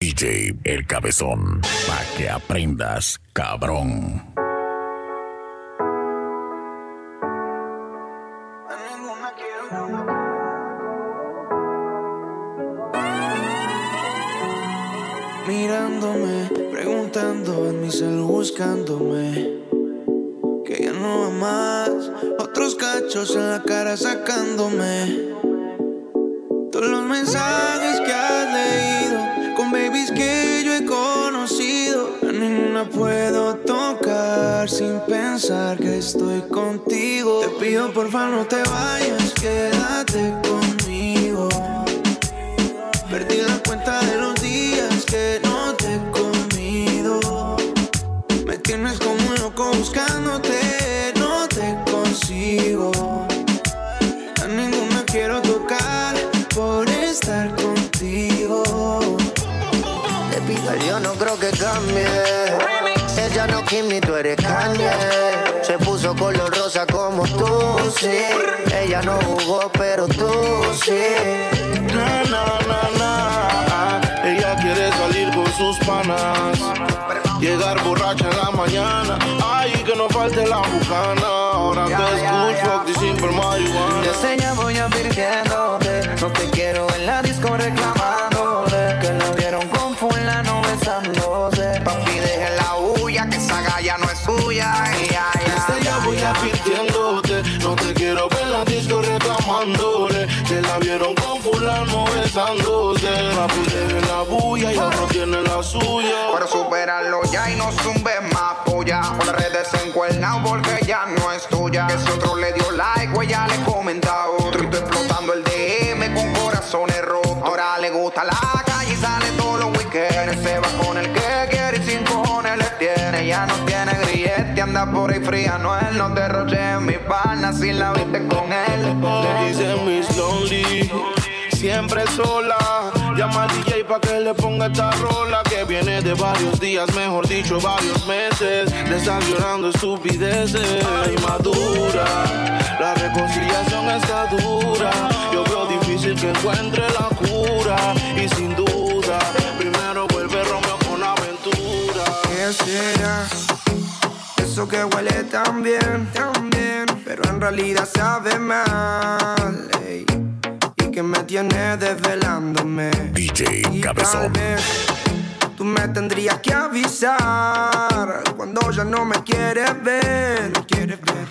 DJ El Cabezón, para que aprendas, cabrón. Mirándome, preguntando en mi cel buscándome. Que ya no va más, otros cachos en la cara sacándome. Todos los mensajes que has puedo tocar sin pensar que estoy contigo. Te pido por favor no te vayas, quédate conmigo. Perdí la cuenta de los días que no te he comido. Me tienes como un loco buscándote, no te consigo. A ninguna quiero tocar por estar contigo. Te pido, yo no creo que cambie. Ella no Kim ni tú eres Kanye. Se puso color rosa como tú, sí. Ella no jugó, pero tú sí. Na, na, na, na. Ella quiere salir con sus panas. Llegar borracha en la mañana. Ay, que no falte la bucana. Ahora te escucho, fuck this simple marihuana. Te enseña voy advirtiéndote. No te quiero en la disco reclamándote. Que la vieron con fulano besándose. Papi, deje Ay, ay, ya voy advirtiéndote. No te quiero ver la disco reclamándole. Que la vieron con fulano besándose. Papi, deje la bulla y otro tiene la suya. Pero superarlo ya y no zumbes más polla. Por las redes encuernado porque ya no es tuya. Que si otro le dio like, güey, ya le comenta a otro. Y explotando el DM con corazones rotos. Ahora le gusta la por ahí fría. No él, no en mi pana si la viste con él. Le dicen Miss Lonely, siempre sola. Llama al DJ pa' que le ponga esta rola que viene de varios días, mejor dicho, varios meses. De estar llorando estupideces. Ay, madura, la reconciliación está dura. Yo veo difícil que encuentre la cura. Y sin duda, primero vuelve Romeo con aventura. ¿Qué será? Eso que huele tan bien, tan bien, pero en realidad sabe mal. ey. Y que me tiene desvelándome. DJ Y tal Cabezón. vez tú me tendrías que avisar cuando ya no me quieres ver. No quieres ver.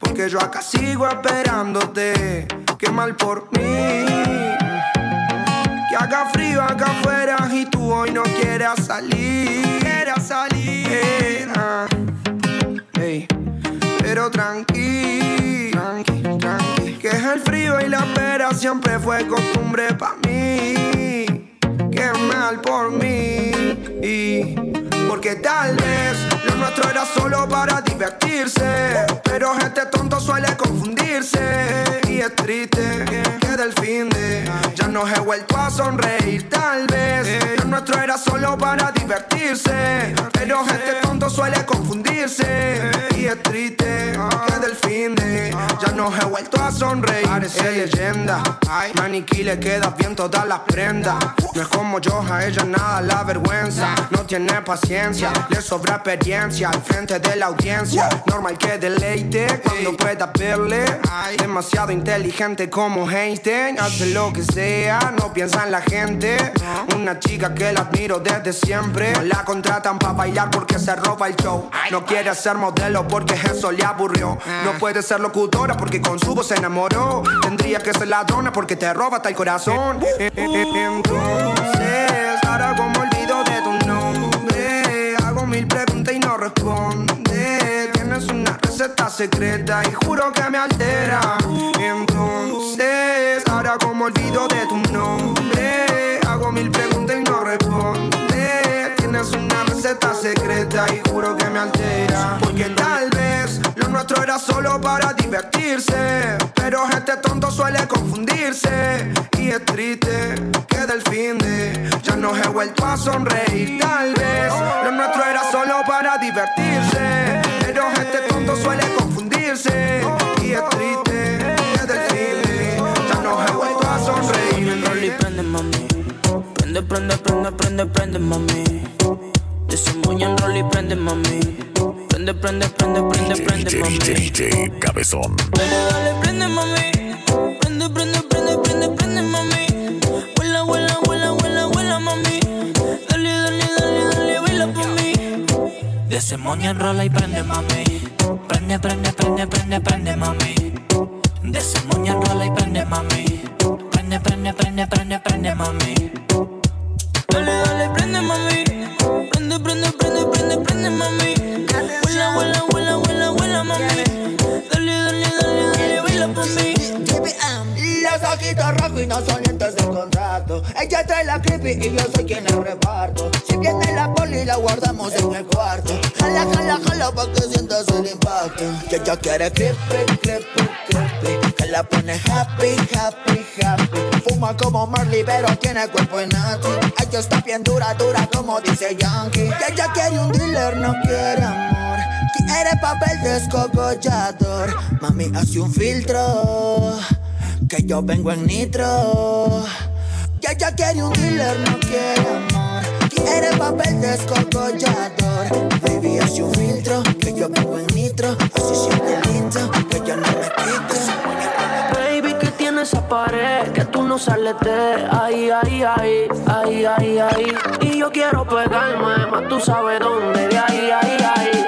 Porque yo acá sigo esperándote. Qué mal por mí. Que haga frío acá afuera y tú hoy no quieras salir. Quieras salir. ah. Pero tranqui, tranqui, tranqui. Que es el frío y la espera siempre fue costumbre para mí. Qué mal por mí. Y porque tal vez lo nuestro era solo para divertirse. Pero este tonto suele confundirse. Y es triste que del fin de ya no he vuelto a sonreír. Tal vez lo nuestro era solo para divertirse. Pero este tonto suele confundirse. Y es triste que del fin de ya no he vuelto a sonreír. Parece leyenda. Maniquí le queda bien todas las prendas. No es como yo, a ella nada la vergüenza. No tiene paciencia, le sobra experiencia al frente de la audiencia. Normal que deleite cuando pueda verle. Demasiado inteligente como Einstein. Hace lo que sea, no piensa en la gente. Una chica que la admiro desde siempre. No la contratan para bailar porque se roba el show. No quiere ser modelo porque eso le aburrió. No puede ser locutora porque con su voz se enamoró. Tendría que ser ladrona porque te roba hasta el corazón. Eh, eh, eh, Entonces, ahora como olvido de tu nombre, hago mil preguntas y no responde. Tienes una receta secreta y juro que me altera. Entonces, como olvido de tu nombre, hago mil preguntas y no receta secreta y juro que me altera. Porque tal vez lo nuestro era solo para divertirse. Pero este tonto suele confundirse. Y es triste que del fin de ya no he vuelto a sonreír. Tal vez lo nuestro era solo para divertirse. Pero este tonto suele confundirse. Y es triste prende, prende, mami. Desemboña en roll y prende, mami. Prende, prende, prende, prende, prende, mami. DJ Cabezón. Dale, dale, prende, mami. Prende, prende, prende, prende, prende, mami. Vuela, vuela, vuela, vuela, vuela, mami. Dale, dale, dale, dale, baila por mí. Desemboña en roll y prende, mami. Prende, prende, prende, prende, prende, mami. Mí. Los ojitos rojos y no son lentes de contacto. Ella trae la creepy y yo soy quien la reparto. Si viene la poli, la guardamos en el cuarto. Jala, jala, jala pa' que sientas el impacto. Que ella quiere creepy, creepy, creepy. Que la pone happy, happy, happy. Fuma como Marley, pero tiene cuerpo en. Ella está bien dura, dura, como dice Yankee. Que ella quiere un dealer, no quiere amor. Quiere papel descogollador. Mami, hace un filtro. Que yo vengo en nitro. Que ella quiere un dealer, no quiere amor. Quiere papel descogollador. Baby, hace un filtro. Que yo vengo en nitro. Así siente lindo. Que yo no me quito. Baby, que tiene esa pared que tú no sales de ahí, ahí, ahí, ahí, ahí, ahí. Y yo quiero pegarme, más tú sabes dónde, de ahí, ahí, ahí,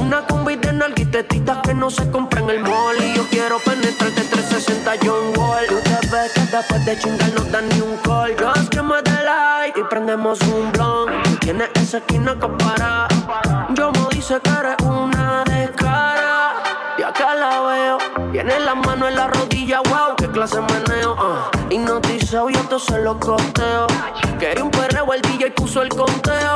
Una combi de nalguitetitas que no se compra en el mall. Y yo quiero penetrarte 360 John Wall. Tú te que después de chingar no dan ni un call. Just que me dé like y prendemos un blunt tienes esa esquina que Yo me dice que eres una descara Y acá la veo. Tiene la mano en la rodilla, wow, qué clase meneo uh. Hipnotizado, yo te se lo costeo. Quería un perreo, el DJ puso el conteo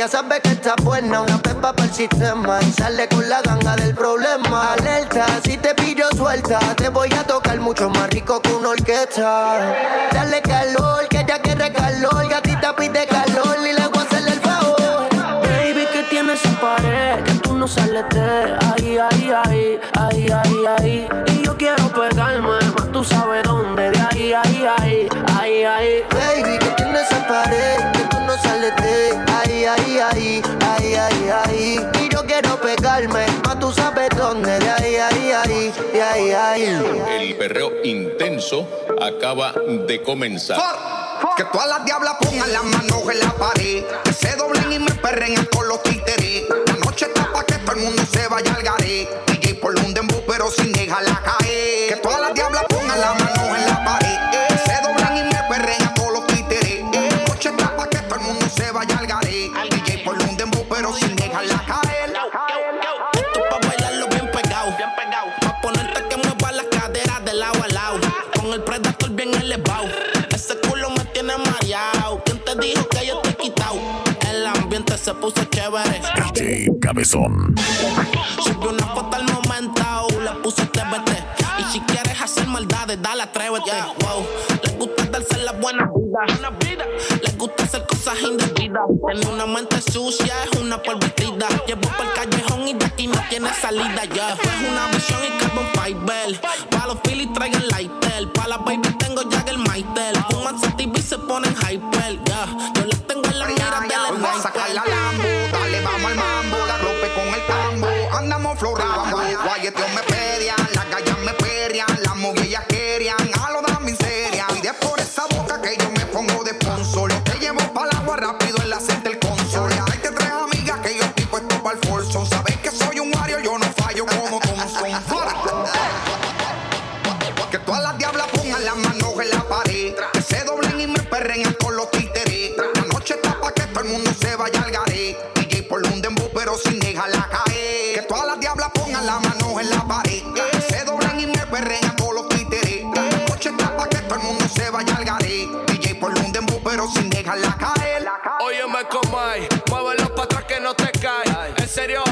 Ya sabe que está buena, una pepa para el sistema y sale con la ganga del problema. Alerta, si te pillo suelta, te voy a tocar mucho más rico que una orquesta. Dale calor, que ella quiere calor, El perreo intenso acaba de comenzar. Que todas las diablas pongan las manos en la pared. Que se doblen y me perren con los títeres. La noche está pa' que todo el mundo se vaya al garé. DJ por un dembow, pero sin dejarla caer. Que todas las diablas pongan las manos en la pared. Que se doblen y me perren con los títeres. La noche que todo el mundo se vaya al garé. DJ por un dembow, pero sin dejarla caer. Se puso chévere. DJ Cabezón. Subí una foto al momento, le puse TBT. Y si quieres hacer maldades, dale, atrévete. Wow. Les gusta darse la buena vida. Les gusta hacer cosas indebidas. Tiene una mente sucia, es una pervertida. Llevo por el callejón y de aquí no tiene salida ya. Es una visión y carbon fiber. Pa' los Phillies traigan lighter. Serio,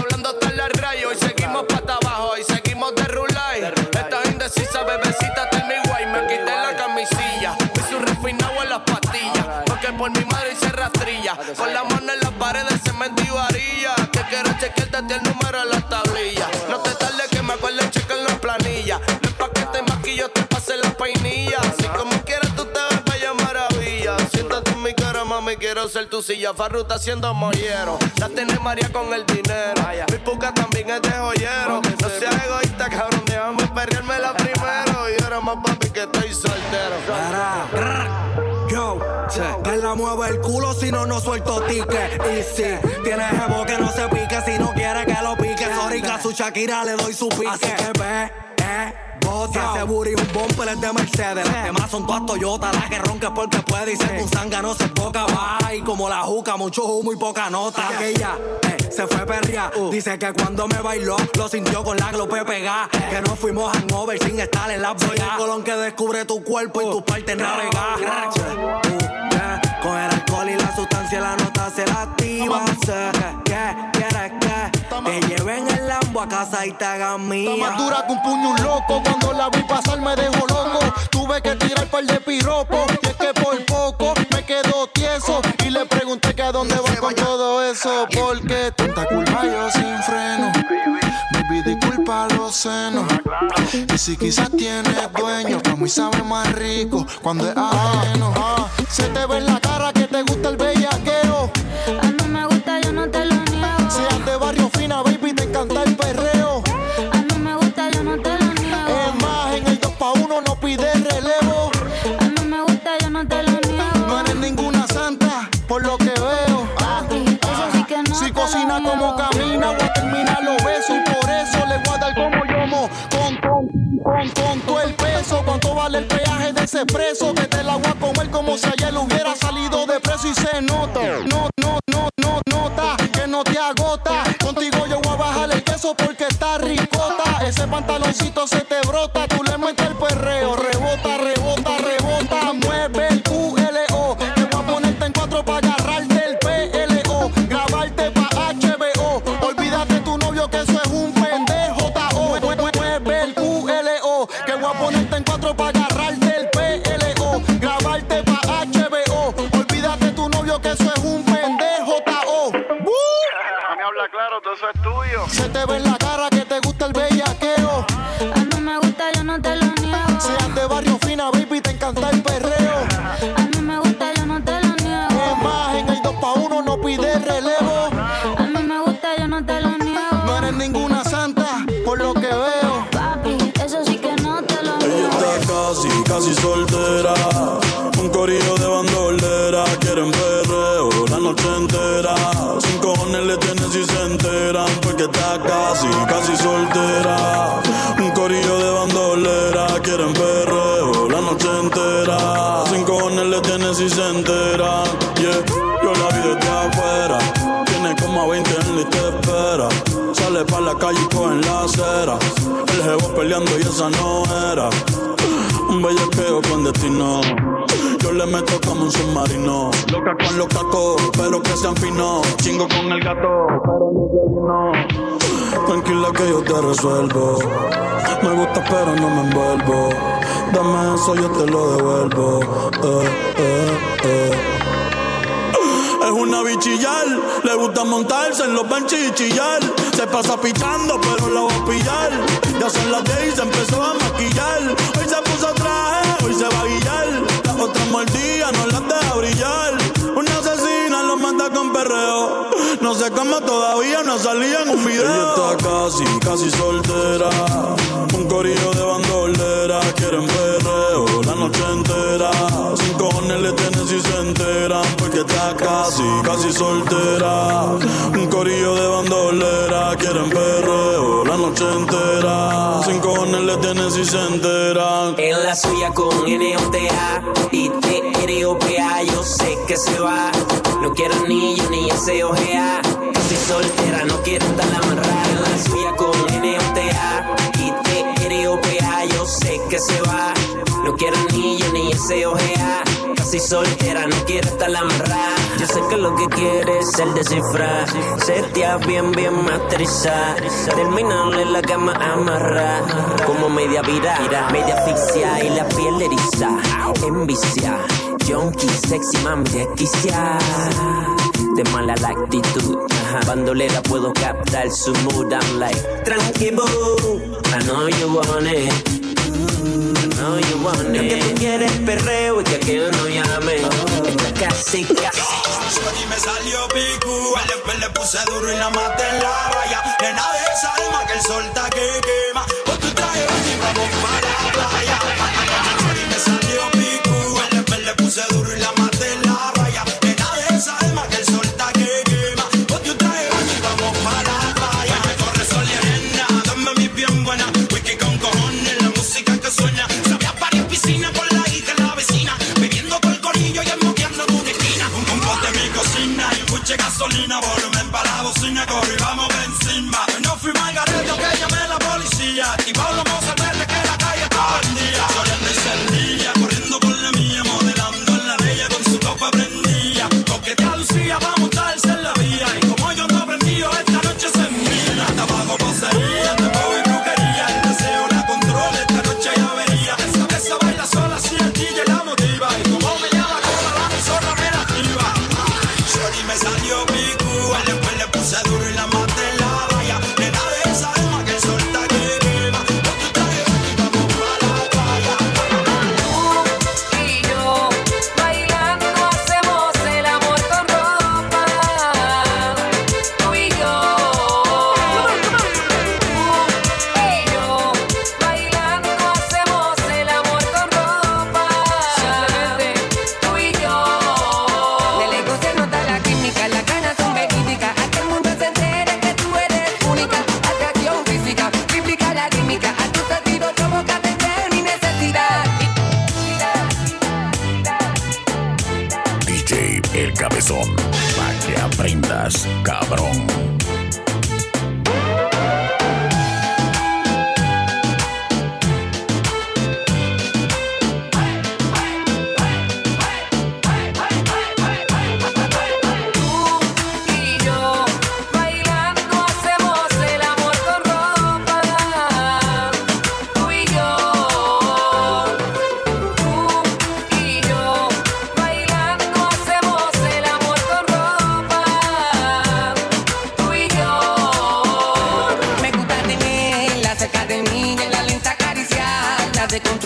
quiero ser tu silla. Farruta haciendo mollero. La tiene María con el dinero. Mi puca también es de joyero. No seas egoísta, cabrón, déjame perrearme la primero. Y ahora más papi que estoy soltero. Yo, que la mueve el culo si no, no suelto ticket. Y si tienes jevo que no se pique, si no quiere que lo pique. Sorry, que a su Shakira le doy su pique. Así que ve, eh. Bota, ese booty un bumper es de Mercedes. Las demás son todas Toyota La que ronca porque puede. Y se un zanga no se poca Va. Y como la juca, mucho humo y poca nota. Aquella, eh, se fue perria Dice que cuando me bailó Lo sintió con la glope pegada Que no fuimos hangover sin estar en la Soy el colón que descubre tu cuerpo y tu parte navegar Uh, yeah, Con el alcohol y la sustancia la nota se la activa. Que quieres que te lleven el Lambo a casa y te hagan mía Está más dura que un puño un loco. Cuando la vi pasar me dejó loco. Tuve que tirar par de piropo. Y es que por poco me quedo tieso. Y le pregunté que a dónde va con todo eso. Porque tanta culpa yo sin freno. Baby, disculpa los senos. Y si quizás tienes dueño, para mí sabe más rico cuando es ajeno. Ah, Se te ve en la cara ese preso? Que te la voy a comer como si ayer hubiera salido de preso y se nota. No, no, no, no, nota. Que no te agota. Contigo yo voy a bajar el queso porque está ricota. Ese pantaloncito se te brota. Tú le metes el Se te ve en la cara que te gusta el bellaqueo. A mí me gusta, yo no te lo niego. Seas de barrio fina, baby, te encanta el perreo. A mí me gusta, yo no te lo niego. Es más, en el 2 pa' 1 no pide relevo. A mí me gusta, yo no te lo niego. No eres ninguna santa, por lo que veo. Papi, eso sí que no te lo Ella niego. está casi, casi soltera. Un corillo de bandolera. Quieren perreo Porque está casi, casi soltera. Un corillo de bandolera. Quieren perreo la noche entera. Sin cojones le tienen si se enteran. Yeah, yo la vi desde afuera. Tiene como a 20 en y te espera. Sale pa' la calle y coge en la acera. El jevo peleando y esa no era. Un bellaqueo clandestino. Yo le meto como un submarino. Loca con los cacos, pero que sean finos. Chingo con el gato, pero no se. Tranquila que yo te resuelvo. Me gusta, pero no me envuelvo. Dame eso, yo te lo devuelvo. Eh, eh, eh. Es una bichillar, le gusta montarse en los benches y chillar. Se pasa pichando, pero la va a pillar. Ya son las 10 y se empezó a maquillar. Hoy se puso traje, hoy se va a guillar. Las otras mordidas no las deja brillar. Una asesina lo manda con perreo. No sé cómo todavía no salía en un video. Ella está casi, casi soltera. Un corillo de bandolera. Quieren perreo noche entera. Sin cojones le tienes y se enteran porque está casi, casi soltera. Un corillo de bandolera, quieren perreo la noche entera. Sin cojones le tienes y se enteran. En la suya con N-O-T-A y T-R-O-P-A, yo sé que se va. No quiero ni yo ni ese ojea. Casi soltera, no quiero estar amarrada. En la suya con N-O-T-A y T-R-O-P-A, sé que se va. No quiero ni yo ni ese ojea. Casi soltera, no quiero estar amarrada. Yo sé que lo que quieres es el descifrar. Setear bien, bien masterizar. Terminarle la cama amarra. Como media vira, media asfixia y la piel eriza. Envicia, junkie, sexy mami desquicia. De mala la actitud. Bandolera puedo captar su mood. I'm like, tranquilo, I know you want it. I know you want it. Lo que tú quieres perreo y que aquello no llame. Está casi, casi. Shorty me salió picu, después le puse duro y la maté en la raya. Nena de esa alma que el sol está que quema. Pon tu traje y vamos para la playa. Shorty me salió picu, después le puse duro y la maté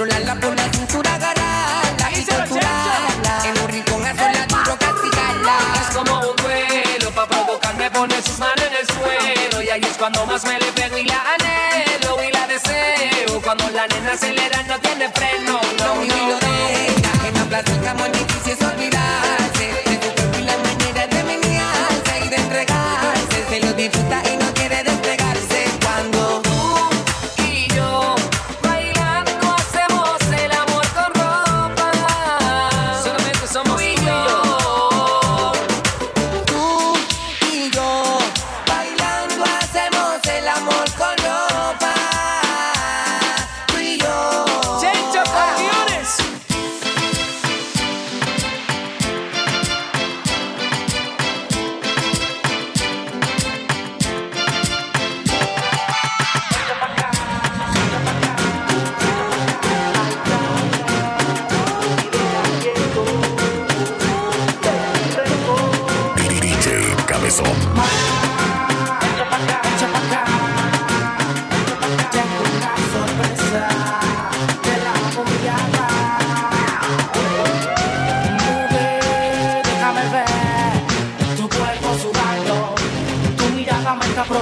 controlarla por la cintura, agarrarla y torturarla. En un rincón a sola duro castigarla. Es como un duelo, pa' provocarme pone sus manos en el suelo Y ahí es cuando más me le pego y la anhelo y la deseo Cuando la nena acelera no tiene freno, no, no, de ella, que me aplaza muy difícil es olvidarse. De tu cuerpo y la manera de menearse y de entregarse. Se lo disfruta y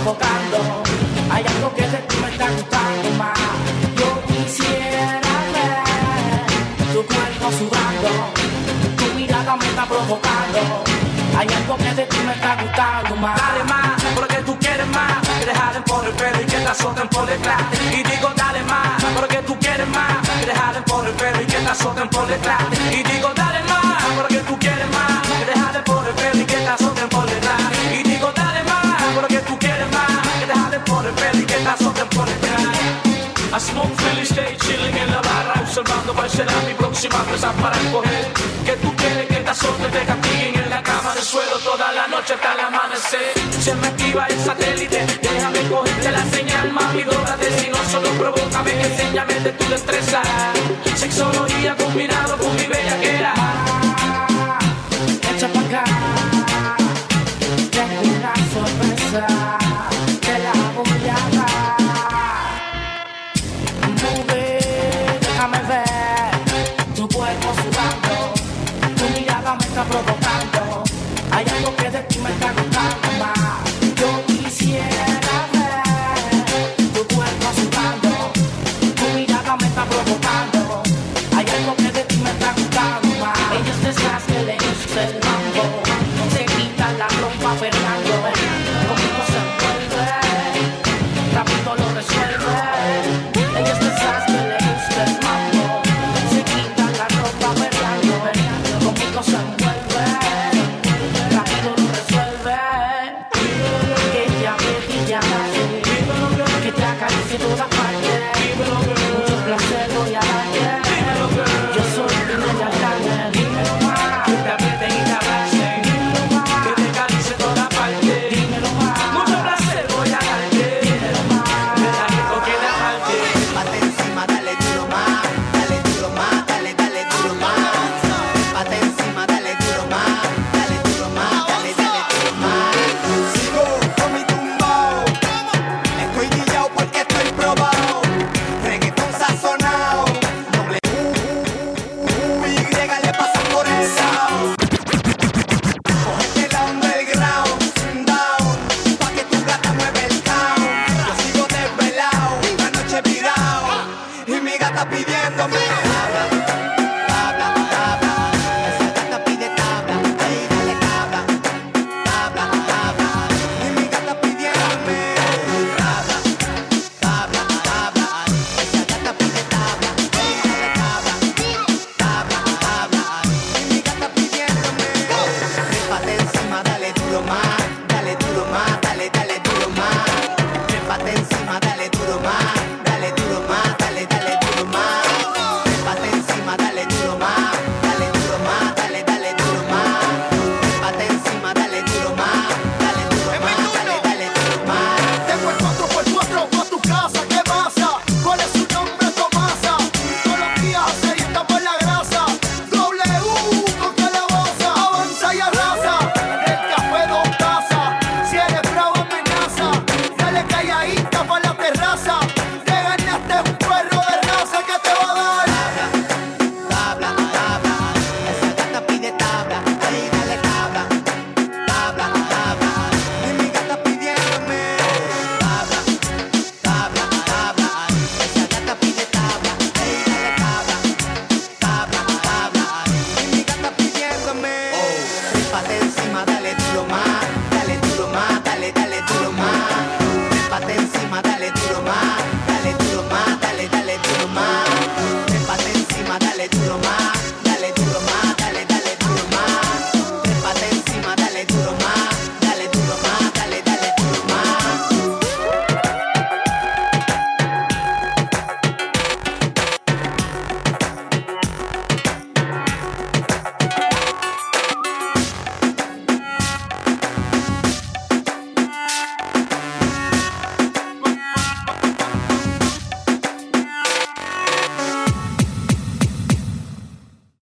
Hay algo que de ti me está gustando más. Yo quisiera ver tu sudando, tu mirada me está provocando. Hay algo que de ti me está gustando más. Dale más, porque tú quieres más. Que te jalen por el pelo y que te azoten por detrás. Y digo dale más, porque tú quieres más. Que te jalen por el pelo y que te azoten por detrás. Y digo dale más, porque tú quieres más. Que te jalen por el pelo y que te azoten por detrás. Y digo dale más, porque tú quieres te jalen por el pelo y que te azoten por detrás. A smoke Philly stay chilling en la barra Observando cuál será mi próxima presa para escoger. Que tú quieres que te azote, te castiguen en la cama del suelo Toda la noche hasta el amanecer. Se me activa el satélite Déjame cogerte la señal, mami Dórate si no solo provócame Enséñame de tu destreza. Sexología combinado con mi bellaquera